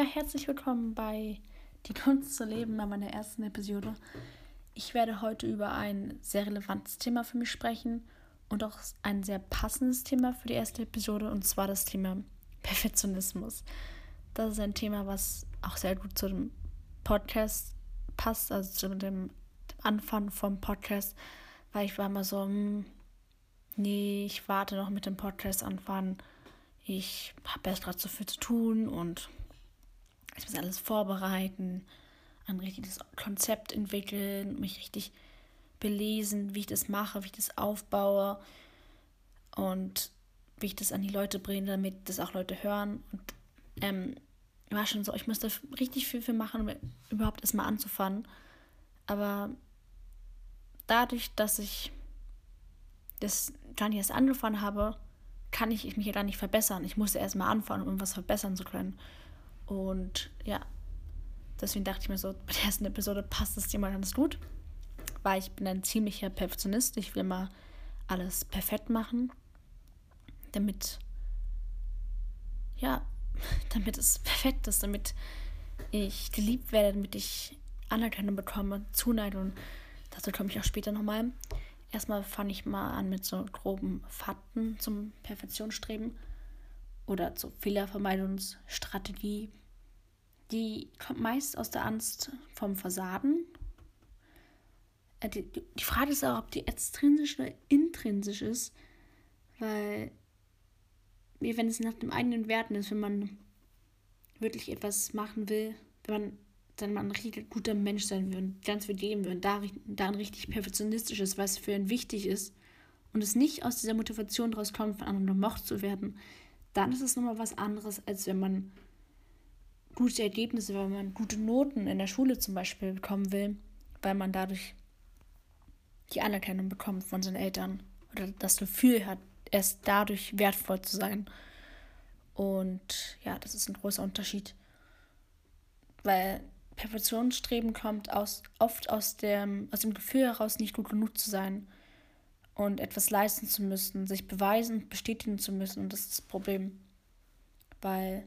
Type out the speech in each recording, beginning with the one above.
Ja, herzlich willkommen bei Die Kunst zu leben bei meiner ersten Episode. Ich werde heute über ein sehr relevantes Thema für mich sprechen und auch ein sehr passendes Thema für die erste Episode und zwar das Thema Perfektionismus. Das ist ein Thema, was auch sehr gut zu dem Podcast passt, also zu dem, Anfang vom Podcast, weil ich war immer so, hm, nee, ich warte noch mit dem Podcast anfangen. Ich habe erst gerade so viel zu tun und ich muss alles vorbereiten, ein richtiges Konzept entwickeln, mich richtig belesen, wie ich das mache, wie ich das aufbaue und wie ich das an die Leute bringe, damit das auch Leute hören. Und ähm, war schon so, ich musste richtig viel für machen, um überhaupt erstmal anzufangen. Aber dadurch, dass ich das gar nicht erst angefangen habe, kann ich mich ja gar nicht verbessern. Ich musste erstmal anfangen, um was verbessern zu können. Und ja, deswegen dachte ich mir so, bei der ersten Episode passt das Thema ganz gut, weil ich bin ein ziemlicher Perfektionist. Ich will mal alles perfekt machen, damit, ja, damit es perfekt ist, damit ich geliebt werde, damit ich Anerkennung bekomme, Zuneigung. Dazu komme ich auch später nochmal. Erstmal fange ich mal an mit so groben Fakten zum Perfektionsstreben oder zur Fehlervermeidungsstrategie. Die kommt meist aus der Angst vom Versagen. Äh, die, die Frage ist auch, ob die extrinsisch oder intrinsisch ist, weil wenn es nach dem eigenen Werten ist, wenn man wirklich etwas machen will, wenn man dann mal ein richtig guter Mensch sein will und ganz viel geben will und darin richtig perfektionistisch ist, was für ihn wichtig ist und es nicht aus dieser Motivation daraus kommt, von anderen gemocht zu werden, dann ist es nochmal was anderes, als wenn man gute Ergebnisse, wenn man gute Noten in der Schule zum Beispiel bekommen will, weil man dadurch die Anerkennung bekommt von seinen Eltern oder das Gefühl hat, erst dadurch wertvoll zu sein. Und ja, das ist ein großer Unterschied. Weil Perfektionsstreben kommt aus, oft aus dem, aus dem Gefühl heraus, nicht gut genug zu sein und etwas leisten zu müssen, sich beweisen bestätigen zu müssen. Und das ist das Problem. Weil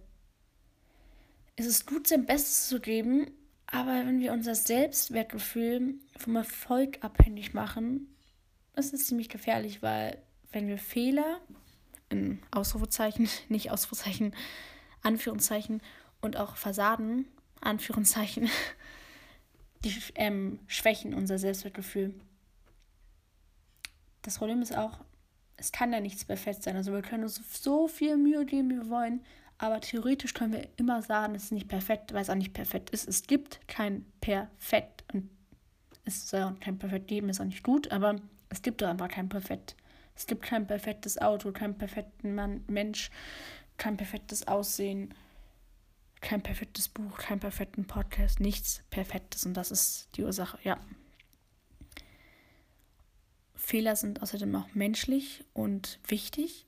es ist gut, sein Bestes zu geben, aber wenn wir unser Selbstwertgefühl vom Erfolg abhängig machen, ist es ziemlich gefährlich, weil wenn wir Fehler, in Ausrufezeichen, nicht Ausrufezeichen, Anführungszeichen und auch Versagen, Anführungszeichen, die ähm, schwächen unser Selbstwertgefühl. Das Problem ist auch, es kann ja nichts perfekt sein. Also wir können uns so viel Mühe geben, wie wir wollen, aber theoretisch können wir immer sagen, es ist nicht perfekt, weil es auch nicht perfekt ist. Es gibt kein Perfekt und es soll auch kein Perfekt geben, ist auch nicht gut, aber es gibt doch einfach kein Perfekt. Es gibt kein perfektes Auto, keinen perfekten Mann, Mensch, kein perfektes Aussehen, kein perfektes Buch, kein perfekten Podcast, nichts Perfektes und das ist die Ursache, ja. Fehler sind außerdem auch menschlich und wichtig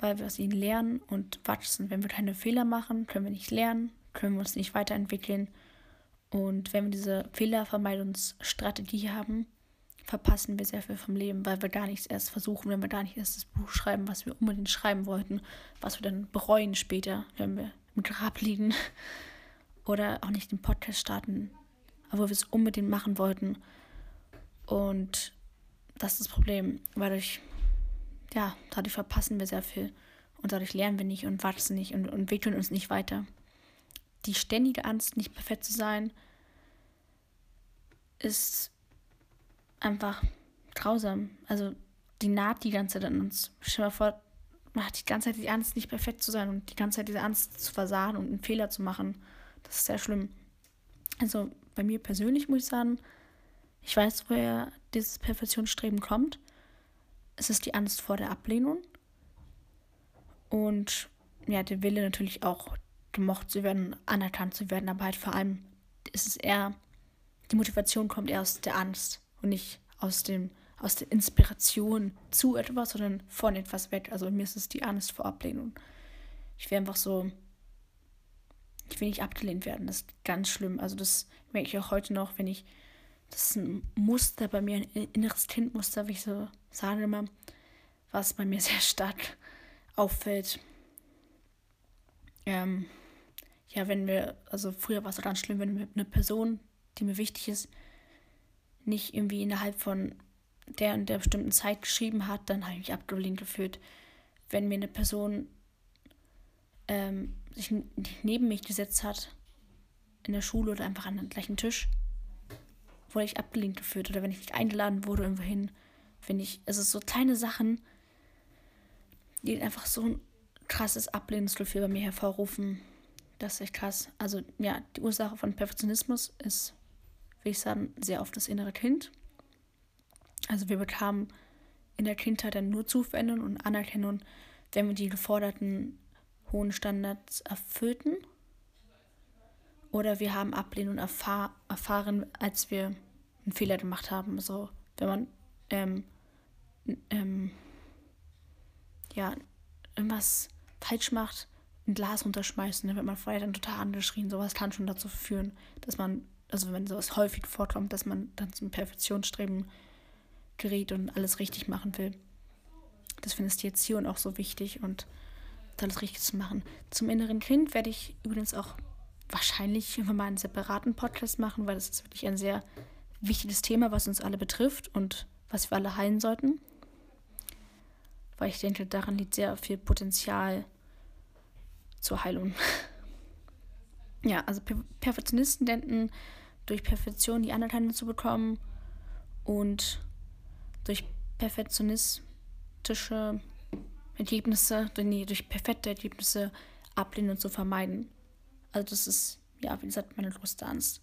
weil wir aus ihnen lernen und wachsen. Wenn wir keine Fehler machen, können wir nicht lernen, können wir uns nicht weiterentwickeln. Und wenn wir diese Fehlervermeidungsstrategie haben, verpassen wir sehr viel vom Leben, weil wir gar nichts erst versuchen, wenn wir gar nicht erst das Buch schreiben, was wir unbedingt schreiben wollten, was wir dann bereuen später, wenn wir im Grab liegen. Oder auch nicht den Podcast starten, aber wir es unbedingt machen wollten. Und das ist das Problem, weil durch ja, dadurch verpassen wir sehr viel. Und dadurch lernen wir nicht und wachsen nicht und, und entwickeln uns nicht weiter. Die ständige Angst, nicht perfekt zu sein, ist einfach grausam. Also die naht die ganze Zeit an uns. Stell dir mal vor, man hat die ganze Zeit die Angst, nicht perfekt zu sein und die ganze Zeit diese Angst zu versagen und einen Fehler zu machen. Das ist sehr schlimm. Also bei mir persönlich muss ich sagen, ich weiß, woher dieses Perfektionsstreben kommt es ist die Angst vor der Ablehnung und ja, der Wille natürlich auch gemocht zu werden, anerkannt zu werden, aber halt vor allem ist es eher, die Motivation kommt eher aus der Angst und nicht aus dem, aus der Inspiration zu etwas, sondern von etwas weg. Also mir ist es die Angst vor Ablehnung. Ich wäre einfach so, ich will nicht abgelehnt werden, das ist ganz schlimm. Also das merke ich auch heute noch, wenn ich das ist ein Muster bei mir, ein inneres Kindmuster, wie ich so sage immer, was bei mir sehr stark auffällt. Ähm, ja, wenn wir, also früher war es ganz schlimm, wenn eine Person, die mir wichtig ist, nicht irgendwie innerhalb von der und der bestimmten Zeit geschrieben hat, dann habe ich mich abgelehnt gefühlt. Wenn mir eine Person ähm, sich neben mich gesetzt hat, in der Schule oder einfach an den gleichen Tisch, wurde ich abgelehnt gefühlt. Oder wenn ich nicht eingeladen wurde irgendwo hin, finde ich, es ist so kleine Sachen, die einfach so ein krasses Ablehnungsgefühl bei mir hervorrufen. Das ist echt krass. Also ja, die Ursache von Perfektionismus ist, würde ich sagen, sehr oft das innere Kind. Also wir bekamen in der Kindheit dann nur Zuwendung und Anerkennung, wenn wir die geforderten hohen Standards erfüllten. Oder wir haben Ablehnung erfahr erfahren, als wir einen Fehler gemacht haben. Also wenn man ähm, ähm, ja, irgendwas falsch macht, ein Glas runterschmeißen, dann wird man vorher dann total angeschrien. Sowas kann schon dazu führen, dass man, also wenn sowas häufig vorkommt, dass man dann zum Perfektionsstreben gerät und alles richtig machen will. Das finde ich die Erziehung auch so wichtig und alles richtig zu machen. Zum inneren Kind werde ich übrigens auch wahrscheinlich irgendwann mal einen separaten Podcast machen, weil das ist wirklich ein sehr wichtiges Thema, was uns alle betrifft und was wir alle heilen sollten. Weil ich denke, daran liegt sehr viel Potenzial zur Heilung. ja, also Perfektionisten denken, durch Perfektion die Anerkennung zu bekommen und durch perfektionistische Ergebnisse, nee, durch perfekte Ergebnisse Ablehnung zu vermeiden. Also das ist, ja, wie gesagt, meine größte Angst.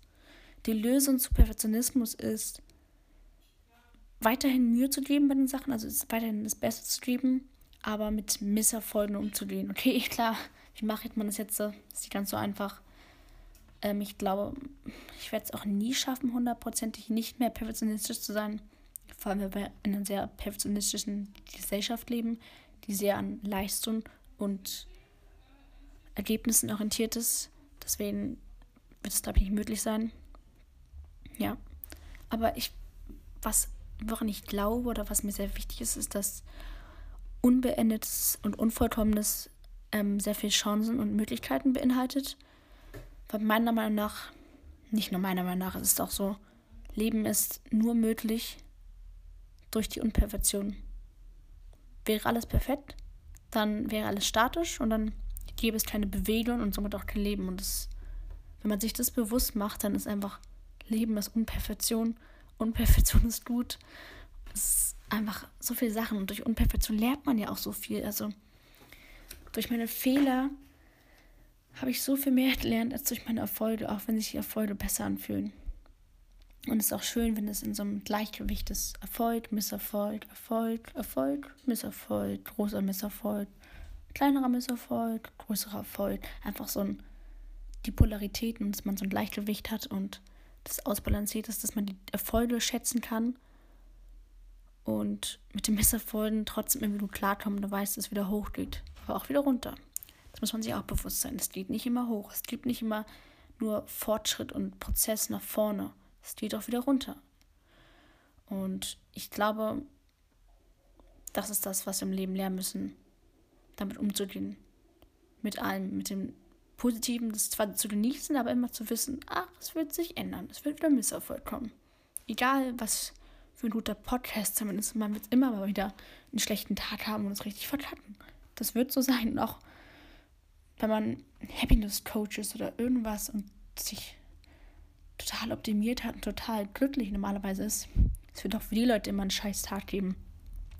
Die Lösung zu Perfektionismus ist, weiterhin Mühe zu geben bei den Sachen, also weiterhin das Beste zu geben, aber mit Misserfolgen umzugehen. Okay, klar, wie mache man das jetzt? Ist nicht ganz so einfach. Ähm, ich glaube, ich werde es auch nie schaffen, hundertprozentig nicht mehr perfektionistisch zu sein. Vor allem, weil wir in einer sehr perfektionistischen Gesellschaft leben, die sehr an Leistung und Ergebnissen orientiert ist. Deswegen wird es, glaube ich, nicht möglich sein. Ja. Aber ich, was, woran ich glaube oder was mir sehr wichtig ist, ist, dass unbeendetes und unvollkommenes ähm, sehr viele Chancen und Möglichkeiten beinhaltet. Weil meiner Meinung nach, nicht nur meiner Meinung nach, es ist auch so, Leben ist nur möglich durch die Unperfektion. Wäre alles perfekt, dann wäre alles statisch und dann gäbe es keine Bewegung und somit auch kein Leben. Und das, wenn man sich das bewusst macht, dann ist einfach Leben ist Unperfektion. Unperfektion ist gut. Es ist einfach so viele Sachen und durch Unperfektion lernt man ja auch so viel. Also durch meine Fehler habe ich so viel mehr gelernt als durch meine Erfolge, auch wenn sich die Erfolge besser anfühlen. Und es ist auch schön, wenn es in so einem Gleichgewicht ist. Erfolg, Misserfolg, Erfolg, Erfolg, Misserfolg, großer Misserfolg, kleinerer Misserfolg, größerer Erfolg. Einfach so ein, die Polaritäten, dass man so ein Gleichgewicht hat und das ausbalanciert ist, dass man die Erfolge schätzen kann und mit den Misserfolgen trotzdem irgendwie gut klarkommen und weiß, dass es wieder hochgeht, aber auch wieder runter. Das muss man sich auch bewusst sein. Es geht nicht immer hoch. Es gibt nicht immer nur Fortschritt und Prozess nach vorne es geht auch wieder runter. Und ich glaube, das ist das, was wir im Leben lernen müssen, damit umzugehen. Mit allem, mit dem Positiven, das zwar zu genießen, aber immer zu wissen, ach, es wird sich ändern, es wird wieder Misserfolg kommen. Egal, was für ein guter Podcast zumindest, man wird immer mal wieder einen schlechten Tag haben und es richtig verkacken. Das wird so sein. Und auch wenn man Happiness Coach ist oder irgendwas und sich total optimiert hat und total glücklich normalerweise ist, es wird auch für die Leute immer einen scheiß Tag geben.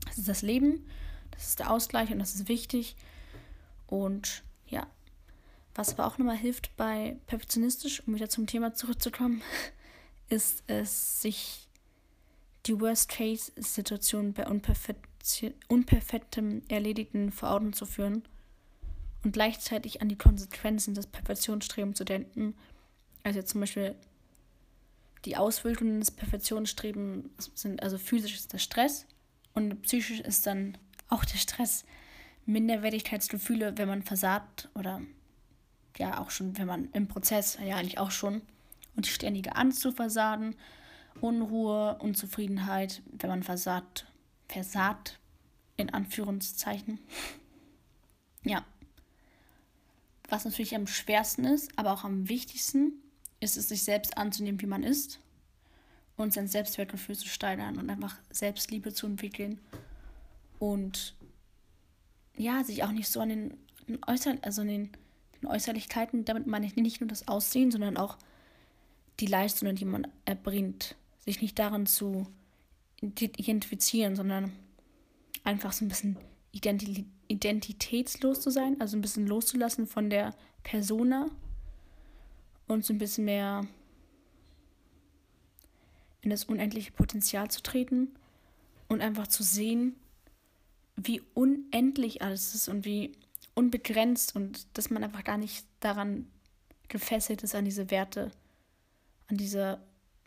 Das ist das Leben, das ist der Ausgleich und das ist wichtig. Und ja, was aber auch nochmal hilft bei perfektionistisch, um wieder zum Thema zurückzukommen, ist es, sich die Worst-Case-Situation bei unperfektem Erledigten vor Augen zu führen und gleichzeitig an die Konsequenzen des Perfektionsstrebens zu denken. Also zum Beispiel die Auswirkungen des Perfektionsstrebens sind, also physisch ist der Stress und psychisch ist dann auch der Stress. Minderwertigkeitsgefühle, wenn man versagt oder ja auch schon, wenn man im Prozess, ja eigentlich auch schon, und die ständige Angst zu versagen, Unruhe, Unzufriedenheit, wenn man versagt, versagt, in Anführungszeichen. Ja. was natürlich am schwersten ist, aber auch am wichtigsten, ist es, sich selbst anzunehmen, wie man ist und sein Selbstwertgefühl zu steigern und einfach Selbstliebe zu entwickeln und ja, sich auch nicht so an den, den Äußern, also an den, den Äußerlichkeiten, damit meine ich nicht nur das Aussehen, sondern auch die Leistungen, die man erbringt, sich nicht daran zu identifizieren, sondern einfach so ein bisschen identitätslos zu sein, also ein bisschen loszulassen von der Persona und so ein bisschen mehr in das unendliche Potenzial zu treten und einfach zu sehen, wie unendlich alles ist und wie unbegrenzt und dass man einfach gar nicht daran gefesselt ist an diese Werte, an diese,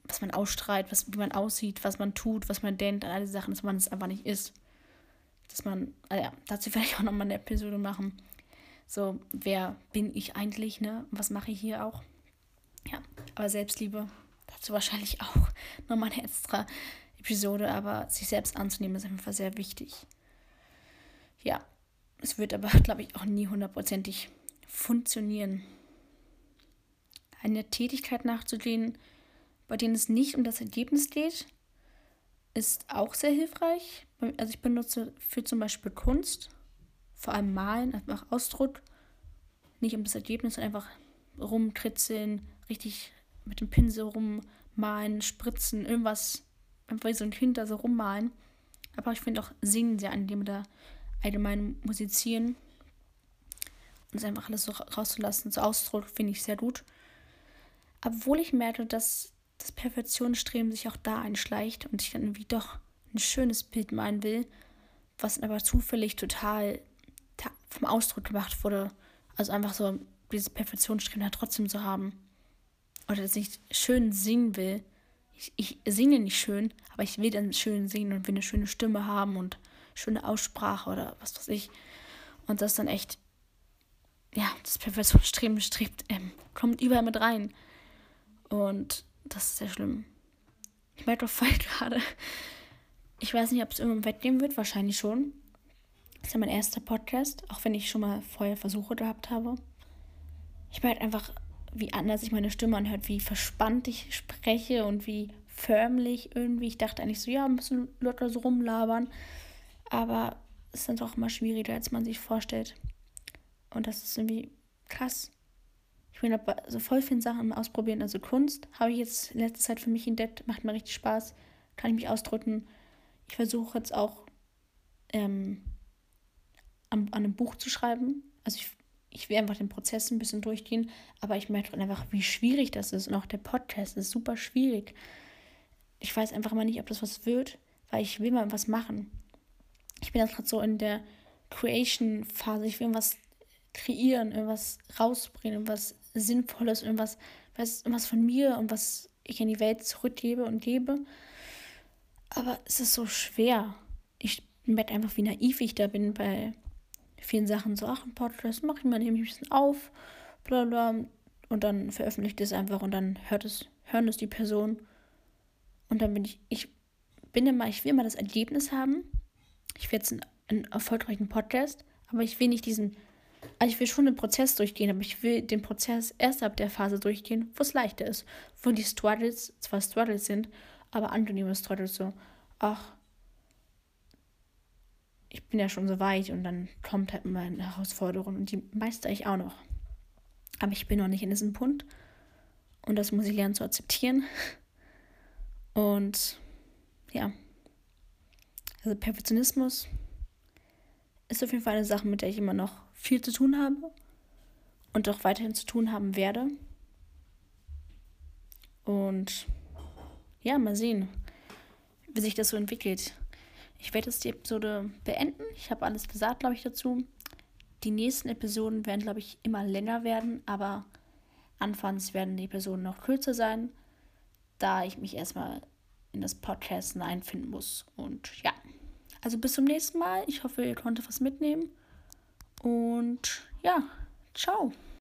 was man ausstrahlt, was, wie man aussieht, was man tut, was man denkt, an all diese Sachen, dass man es einfach nicht ist. Dass man, also ja, dazu werde ich auch nochmal eine Episode machen. So, wer bin ich eigentlich, ne? Was mache ich hier auch? Ja, aber Selbstliebe dazu wahrscheinlich auch nochmal eine extra Episode, aber sich selbst anzunehmen ist einfach sehr wichtig. Ja, es wird aber, glaube ich, auch nie hundertprozentig funktionieren. Eine Tätigkeit nachzugehen, bei denen es nicht um das Ergebnis geht, ist auch sehr hilfreich. Also ich benutze für zum Beispiel Kunst, vor allem Malen, einfach Ausdruck, nicht um das Ergebnis, sondern einfach rumkritzeln, richtig mit dem Pinsel rummalen, spritzen, irgendwas, einfach wie so ein Kind da so rummalen. Aber ich finde auch Singen sehr angenehm oder allgemein musizieren. Und es einfach alles so rauszulassen, so Ausdruck, finde ich sehr gut. Obwohl ich merke, dass das Perfektionsstreben sich auch da einschleicht und ich dann irgendwie doch ein schönes Bild malen will, was aber zufällig total vom Ausdruck gemacht wurde. Also einfach so dieses Perfektionsstreben halt trotzdem zu haben oder dass ich schön singen will. Ich, ich singe nicht schön, aber ich will dann schön singen und will eine schöne Stimme haben und schöne Aussprache oder was weiß ich. Und das dann echt, ja, das Perfektionsstreben strebt, ähm, kommt überall mit rein. Und das ist sehr schlimm. Ich merke doch voll gerade. Ich weiß nicht, ob es irgendwann weggehen wird, wahrscheinlich schon. Das ist ja mein erster Podcast, auch wenn ich schon mal vorher Versuche gehabt habe. Ich merke einfach, wie anders sich meine Stimme anhört, wie verspannt ich spreche und wie förmlich irgendwie. Ich dachte eigentlich so, ja, ein bisschen locker so rumlabern. Aber es ist dann doch immer schwieriger, als man sich vorstellt. Und das ist irgendwie krass. Ich bin aber so voll viele Sachen ausprobieren. Also Kunst habe ich jetzt in letzter Zeit für mich entdeckt, macht mir richtig Spaß, kann ich mich ausdrücken. Ich versuche jetzt auch ähm, an, an einem Buch zu schreiben. Also ich ich will einfach den Prozess ein bisschen durchgehen, aber ich merke einfach, wie schwierig das ist. Und auch der Podcast ist super schwierig. Ich weiß einfach mal nicht, ob das was wird, weil ich will mal was machen. Ich bin jetzt gerade so in der Creation-Phase. Ich will irgendwas kreieren, irgendwas rausbringen, irgendwas Sinnvolles, irgendwas, was, irgendwas von mir und was ich in die Welt zurückgebe und gebe. Aber es ist so schwer. Ich merke einfach, wie naiv ich da bin bei vielen Sachen so, ach, ein Podcast mache ich mal, nehme ich ein bisschen auf, bla bla. Und dann veröffentlicht es einfach und dann hört es, hören es die Person. Und dann bin ich, ich bin immer, ich will immer das Ergebnis haben. Ich will jetzt einen, einen erfolgreichen Podcast, aber ich will nicht diesen, also ich will schon den Prozess durchgehen, aber ich will den Prozess erst ab der Phase durchgehen, wo es leichter ist. Wo die Struggles zwar Struggles sind, aber angenehme Struggles so, ach, ich bin ja schon so weit und dann kommt halt immer eine Herausforderung und die meister ich auch noch. Aber ich bin noch nicht in diesem Punkt und das muss ich lernen zu akzeptieren. Und ja, also Perfektionismus ist auf jeden Fall eine Sache, mit der ich immer noch viel zu tun habe und auch weiterhin zu tun haben werde. Und ja, mal sehen, wie sich das so entwickelt. Ich werde jetzt die Episode beenden. Ich habe alles gesagt, glaube ich, dazu. Die nächsten Episoden werden, glaube ich, immer länger werden, aber anfangs werden die Episoden noch kürzer sein, da ich mich erstmal in das Podcast einfinden muss. Und ja, also bis zum nächsten Mal. Ich hoffe, ihr konntet was mitnehmen. Und ja, ciao.